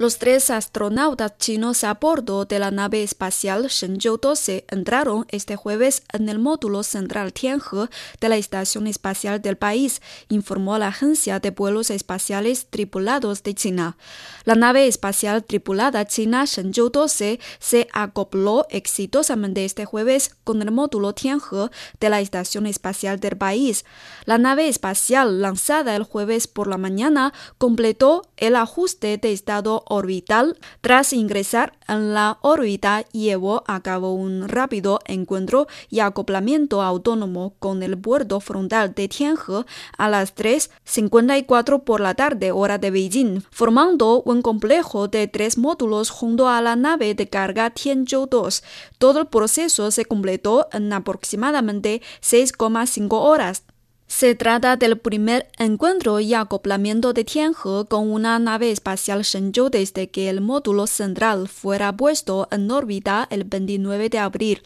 Los tres astronautas chinos a bordo de la nave espacial Shenzhou 12 entraron este jueves en el módulo central Tianhe de la Estación Espacial del país, informó la Agencia de Vuelos Espaciales Tripulados de China. La nave espacial tripulada china Shenzhou 12 se acopló exitosamente este jueves con el módulo Tianhe de la Estación Espacial del país. La nave espacial lanzada el jueves por la mañana completó el ajuste de estado orbital. Tras ingresar en la órbita, llevó a cabo un rápido encuentro y acoplamiento autónomo con el puerto frontal de Tianhe a las 3.54 por la tarde, hora de Beijing, formando un complejo de tres módulos junto a la nave de carga Tianzhou 2. Todo el proceso se completó en aproximadamente 6,5 horas. Se trata del primer encuentro y acoplamiento de Tianhe con una nave espacial Shenzhou desde que el módulo central fuera puesto en órbita el 29 de abril.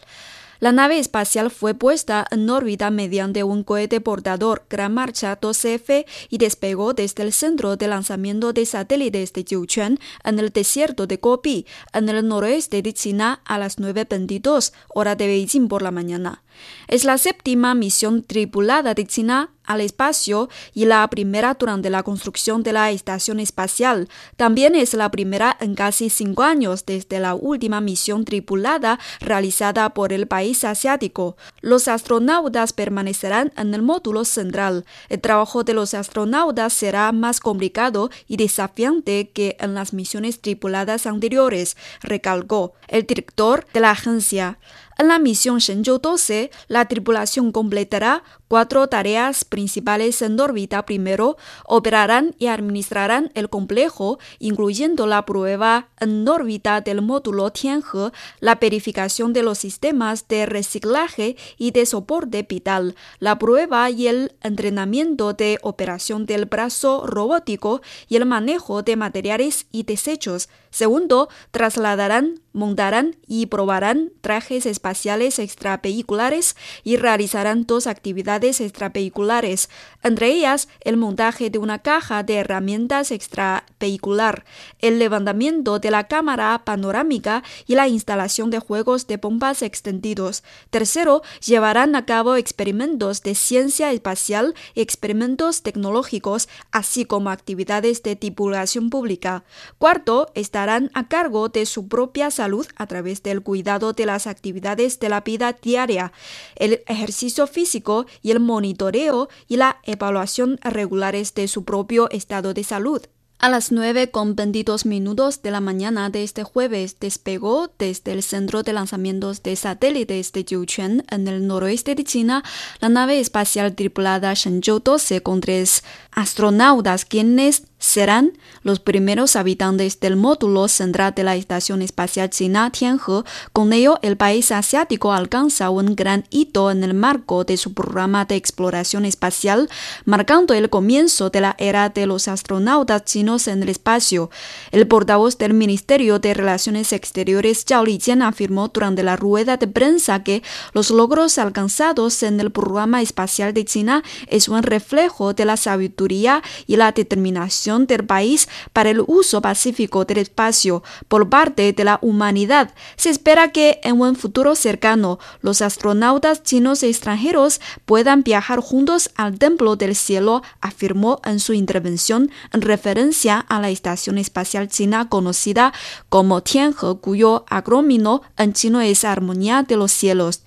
La nave espacial fue puesta en órbita mediante un cohete portador Gran Marcha 12F y despegó desde el centro de lanzamiento de satélites de Jiuquan en el desierto de Gobi, en el noroeste de China, a las 9.22 hora de Beijing por la mañana. Es la séptima misión tripulada de China al espacio y la primera durante la construcción de la estación espacial. También es la primera en casi cinco años desde la última misión tripulada realizada por el país asiático. Los astronautas permanecerán en el módulo central. El trabajo de los astronautas será más complicado y desafiante que en las misiones tripuladas anteriores, recalcó el director de la agencia. En la misión Shenzhou 12, la tripulación completará cuatro tareas principales en órbita. Primero, operarán y administrarán el complejo, incluyendo la prueba en órbita del módulo Tianhe, la verificación de los sistemas de reciclaje y de soporte vital, la prueba y el entrenamiento de operación del brazo robótico y el manejo de materiales y desechos. Segundo, trasladarán, montarán y probarán trajes espaciales extravehiculares y realizarán dos actividades extravehiculares, entre ellas el montaje de una caja de herramientas extravehicular, el levantamiento de la cámara panorámica y la instalación de juegos de bombas extendidos. Tercero, llevarán a cabo experimentos de ciencia espacial y experimentos tecnológicos, así como actividades de divulgación pública. Cuarto, estarán a cargo de su propia salud a través del cuidado de las actividades de la vida diaria, el ejercicio físico y el monitoreo y la evaluación regulares de su propio estado de salud. A las 9 con 22 minutos de la mañana de este jueves despegó desde el centro de lanzamientos de satélites de Jiuquan en el noroeste de China la nave espacial tripulada Shenzhou 12 con tres astronautas quienes serán los primeros habitantes del módulo central de la Estación Espacial China Tianhe. Con ello, el país asiático alcanza un gran hito en el marco de su programa de exploración espacial, marcando el comienzo de la era de los astronautas chinos en el espacio. El portavoz del Ministerio de Relaciones Exteriores, Zhao Lijian, afirmó durante la rueda de prensa que los logros alcanzados en el programa espacial de China es un reflejo de la sabiduría y la determinación del país para el uso pacífico del espacio por parte de la humanidad. Se espera que en un futuro cercano los astronautas chinos y extranjeros puedan viajar juntos al Templo del Cielo, afirmó en su intervención en referencia a la Estación Espacial China conocida como Tianhe, cuyo acrónimo en chino es Armonía de los Cielos.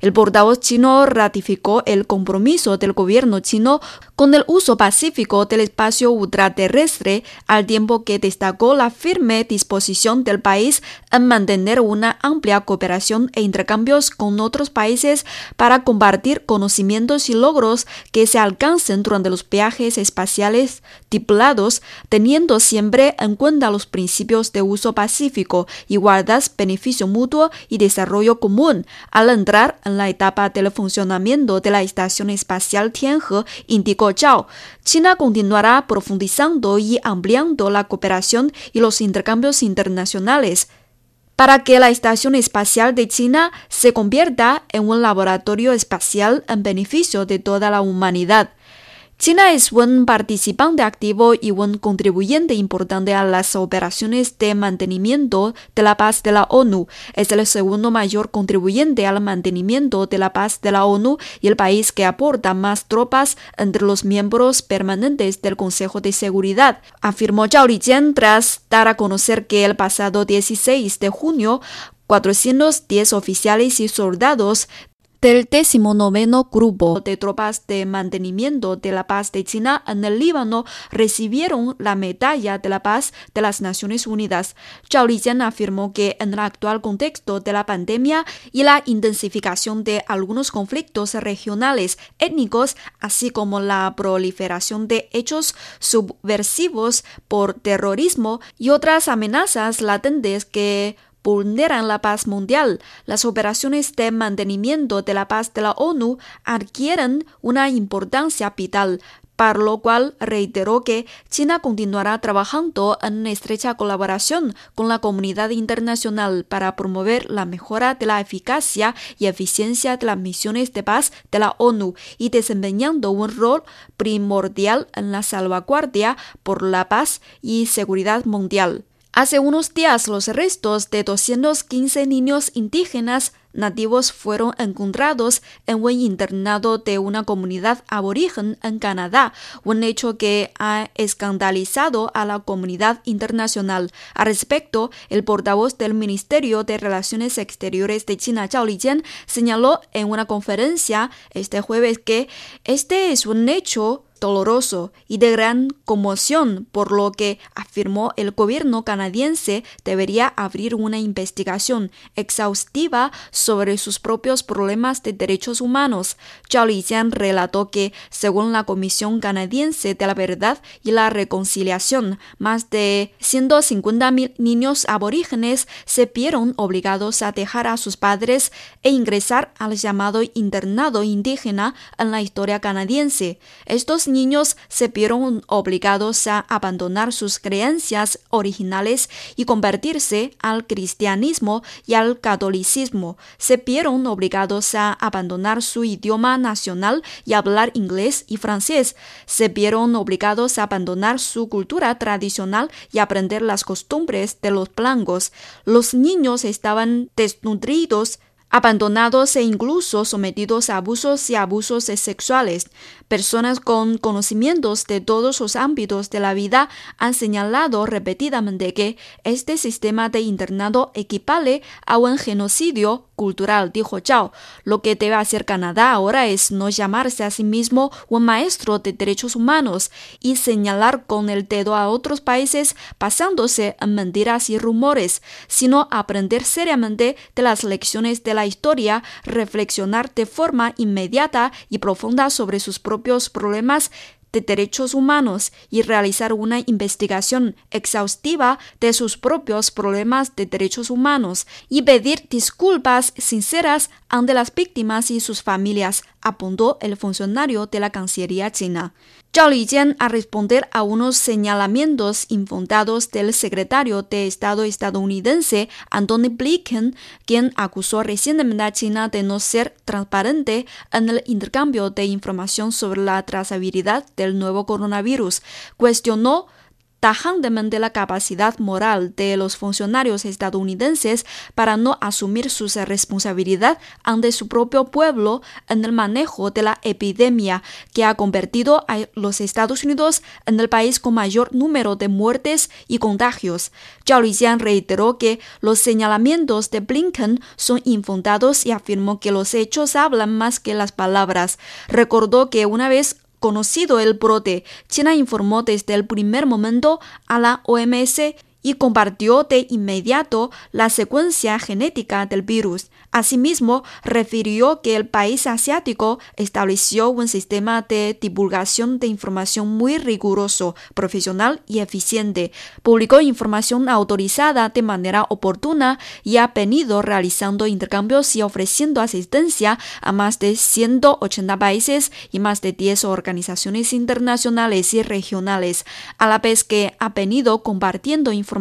El portavoz chino ratificó el compromiso del gobierno chino con el uso pacífico del espacio ultraterrestre, al tiempo que destacó la firme disposición del país en mantener una amplia cooperación e intercambios con otros países para compartir conocimientos y logros que se alcancen durante los viajes espaciales tripulados, teniendo siempre en cuenta los principios de uso pacífico, igualdad, beneficio mutuo y desarrollo común. Al entrar en la etapa del funcionamiento de la Estación Espacial Tianhe, indicó Zhao, China continuará profundizando y ampliando la cooperación y los intercambios internacionales. para que la Estación Espacial de China se convierta en un laboratorio espacial en beneficio de toda la humanidad. China es un participante activo y un contribuyente importante a las operaciones de mantenimiento de la paz de la ONU. Es el segundo mayor contribuyente al mantenimiento de la paz de la ONU y el país que aporta más tropas entre los miembros permanentes del Consejo de Seguridad, afirmó Zhao Lijian tras dar a conocer que el pasado 16 de junio 410 oficiales y soldados del 19 Grupo de Tropas de Mantenimiento de la Paz de China en el Líbano recibieron la Medalla de la Paz de las Naciones Unidas. Zhao Lijian afirmó que en el actual contexto de la pandemia y la intensificación de algunos conflictos regionales étnicos, así como la proliferación de hechos subversivos por terrorismo y otras amenazas latentes que vulneran la paz mundial, las operaciones de mantenimiento de la paz de la ONU adquieren una importancia vital, para lo cual reiteró que China continuará trabajando en estrecha colaboración con la comunidad internacional para promover la mejora de la eficacia y eficiencia de las misiones de paz de la ONU y desempeñando un rol primordial en la salvaguardia por la paz y seguridad mundial. Hace unos días los restos de 215 niños indígenas nativos fueron encontrados en un internado de una comunidad aborigen en Canadá, un hecho que ha escandalizado a la comunidad internacional. Al respecto, el portavoz del Ministerio de Relaciones Exteriores de China, Zhao Lijian, señaló en una conferencia este jueves que este es un hecho doloroso y de gran conmoción, por lo que afirmó el gobierno canadiense debería abrir una investigación exhaustiva sobre sus propios problemas de derechos humanos. Zhao Lijian relató que, según la Comisión Canadiense de la Verdad y la Reconciliación, más de 150.000 niños aborígenes se vieron obligados a dejar a sus padres e ingresar al llamado internado indígena en la historia canadiense. Estos niños se vieron obligados a abandonar sus creencias originales y convertirse al cristianismo y al catolicismo. Se vieron obligados a abandonar su idioma nacional y hablar inglés y francés. Se vieron obligados a abandonar su cultura tradicional y aprender las costumbres de los blancos. Los niños estaban desnutridos abandonados e incluso sometidos a abusos y abusos sexuales. Personas con conocimientos de todos los ámbitos de la vida han señalado repetidamente que este sistema de internado equivale a un genocidio cultural, dijo Chao. Lo que debe hacer Canadá ahora es no llamarse a sí mismo un maestro de derechos humanos y señalar con el dedo a otros países basándose en mentiras y rumores, sino aprender seriamente de las lecciones de la historia, reflexionar de forma inmediata y profunda sobre sus propios problemas de derechos humanos y realizar una investigación exhaustiva de sus propios problemas de derechos humanos y pedir disculpas sinceras ante las víctimas y sus familias, apuntó el funcionario de la Cancillería china. Zhao Lijian a responder a unos señalamientos infundados del secretario de Estado estadounidense Anthony Blinken, quien acusó recientemente a China de no ser transparente en el intercambio de información sobre la trazabilidad del nuevo coronavirus. Cuestionó tajantemente la capacidad moral de los funcionarios estadounidenses para no asumir su responsabilidad ante su propio pueblo en el manejo de la epidemia que ha convertido a los Estados Unidos en el país con mayor número de muertes y contagios. Zhao Lijian reiteró que los señalamientos de Blinken son infundados y afirmó que los hechos hablan más que las palabras. Recordó que una vez conocido el brote, China informó desde el primer momento a la OMS y compartió de inmediato la secuencia genética del virus. Asimismo, refirió que el país asiático estableció un sistema de divulgación de información muy riguroso, profesional y eficiente. Publicó información autorizada de manera oportuna y ha venido realizando intercambios y ofreciendo asistencia a más de 180 países y más de 10 organizaciones internacionales y regionales, a la vez que ha venido compartiendo información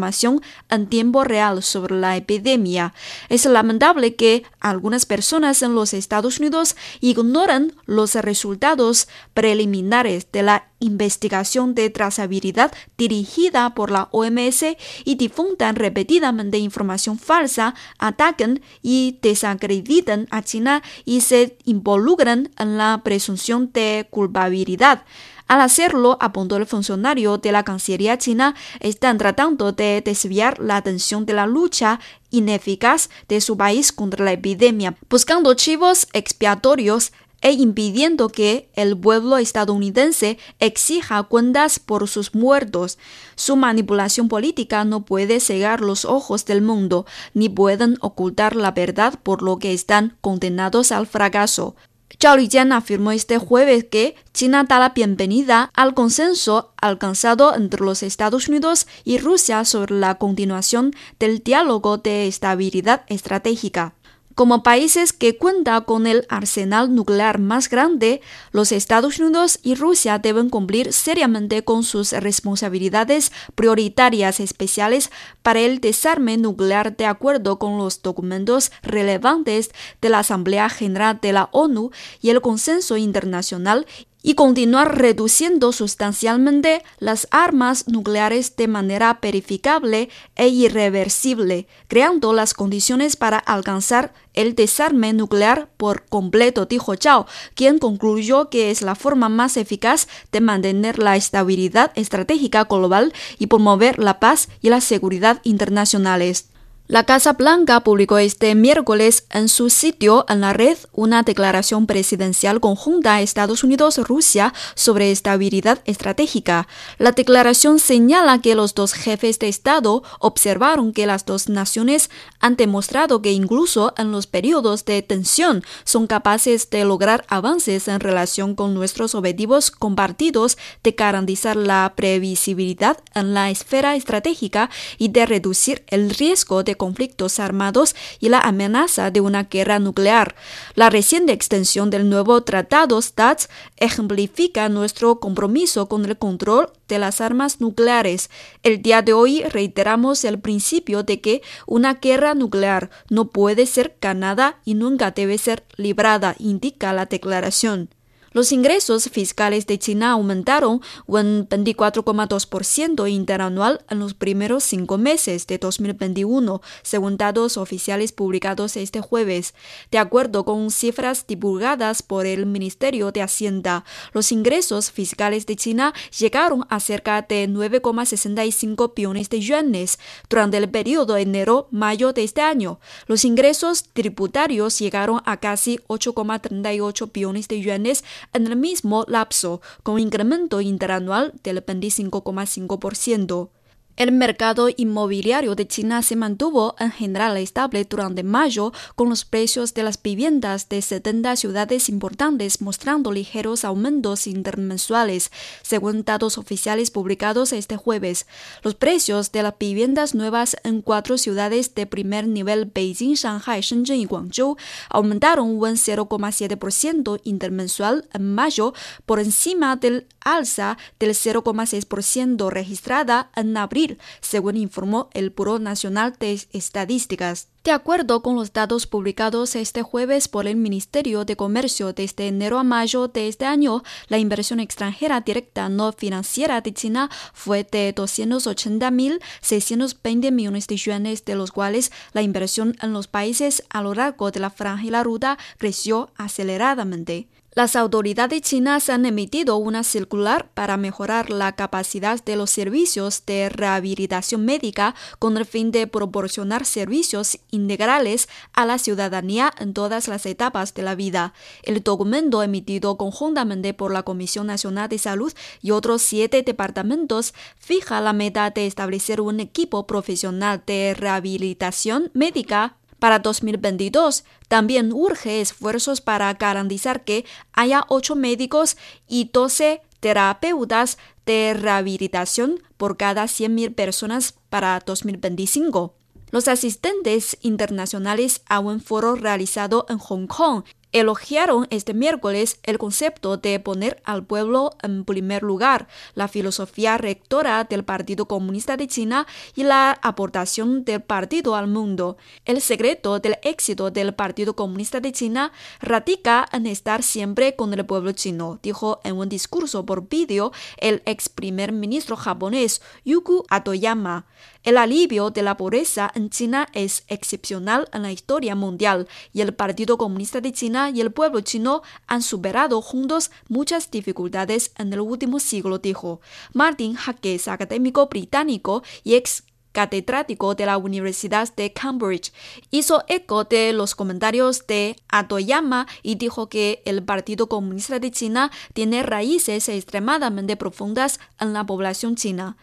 en tiempo real sobre la epidemia. Es lamentable que algunas personas en los Estados Unidos ignoran los resultados preliminares de la investigación de trazabilidad dirigida por la OMS y difundan repetidamente información falsa, ataquen y desacreditan a China y se involucran en la presunción de culpabilidad. Al hacerlo, apuntó el funcionario de la Cancillería china, están tratando de desviar la atención de la lucha ineficaz de su país contra la epidemia, buscando chivos expiatorios e impidiendo que el pueblo estadounidense exija cuentas por sus muertos. Su manipulación política no puede cegar los ojos del mundo, ni pueden ocultar la verdad por lo que están condenados al fracaso. Zhao Lijian afirmó este jueves que China da la bienvenida al consenso alcanzado entre los Estados Unidos y Rusia sobre la continuación del diálogo de estabilidad estratégica. Como países que cuentan con el arsenal nuclear más grande, los Estados Unidos y Rusia deben cumplir seriamente con sus responsabilidades prioritarias especiales para el desarme nuclear de acuerdo con los documentos relevantes de la Asamblea General de la ONU y el consenso internacional y continuar reduciendo sustancialmente las armas nucleares de manera verificable e irreversible, creando las condiciones para alcanzar el desarme nuclear por completo, dijo Chao, quien concluyó que es la forma más eficaz de mantener la estabilidad estratégica global y promover la paz y la seguridad internacionales. La Casa Blanca publicó este miércoles en su sitio en la red una declaración presidencial conjunta Estados Unidos-Rusia sobre estabilidad estratégica. La declaración señala que los dos jefes de Estado observaron que las dos naciones han demostrado que incluso en los periodos de tensión son capaces de lograr avances en relación con nuestros objetivos compartidos de garantizar la previsibilidad en la esfera estratégica y de reducir el riesgo de conflictos armados y la amenaza de una guerra nuclear. La reciente extensión del nuevo Tratado START ejemplifica nuestro compromiso con el control de las armas nucleares. El día de hoy reiteramos el principio de que una guerra nuclear no puede ser ganada y nunca debe ser librada, indica la declaración. Los ingresos fiscales de China aumentaron un 24,2% interanual en los primeros cinco meses de 2021, según datos oficiales publicados este jueves. De acuerdo con cifras divulgadas por el Ministerio de Hacienda, los ingresos fiscales de China llegaron a cerca de 9,65 billones de yuanes durante el periodo enero-mayo de este año. Los ingresos tributarios llegaron a casi 8,38 billones de yuanes en el mismo lapso, con incremento interanual del 25,5%. El mercado inmobiliario de China se mantuvo en general estable durante mayo, con los precios de las viviendas de 70 ciudades importantes mostrando ligeros aumentos intermensuales, según datos oficiales publicados este jueves. Los precios de las viviendas nuevas en cuatro ciudades de primer nivel Beijing, Shanghai, Shenzhen y Guangzhou aumentaron un 0,7% intermensual en mayo, por encima del alza del 0,6% registrada en abril según informó el Buró Nacional de Estadísticas. De acuerdo con los datos publicados este jueves por el Ministerio de Comercio desde enero a mayo de este año, la inversión extranjera directa no financiera de China fue de 280.620 millones de yuanes, de los cuales la inversión en los países a lo largo de la franja y ruta creció aceleradamente. Las autoridades chinas han emitido una circular para mejorar la capacidad de los servicios de rehabilitación médica con el fin de proporcionar servicios integrales a la ciudadanía en todas las etapas de la vida. El documento emitido conjuntamente por la Comisión Nacional de Salud y otros siete departamentos fija la meta de establecer un equipo profesional de rehabilitación médica para 2022 también urge esfuerzos para garantizar que haya 8 médicos y 12 terapeutas de rehabilitación por cada 100.000 personas para 2025. Los asistentes internacionales a un foro realizado en Hong Kong elogiaron este miércoles el concepto de poner al pueblo en primer lugar, la filosofía rectora del Partido Comunista de China y la aportación del partido al mundo. El secreto del éxito del Partido Comunista de China radica en estar siempre con el pueblo chino, dijo en un discurso por vídeo el ex primer ministro japonés Yuku Atoyama. El alivio de la pobreza en China es excepcional en la historia mundial y el Partido Comunista de Y el pueblo chino han superado juntos muchas dificultades en el último siglo, dijo. Martin Hackes, académico británico y ex catedrático de la Universidad de Cambridge, hizo eco de los comentarios de Atoyama y dijo que el Partido Comunista de China tiene raíces extremadamente profundas en la población china.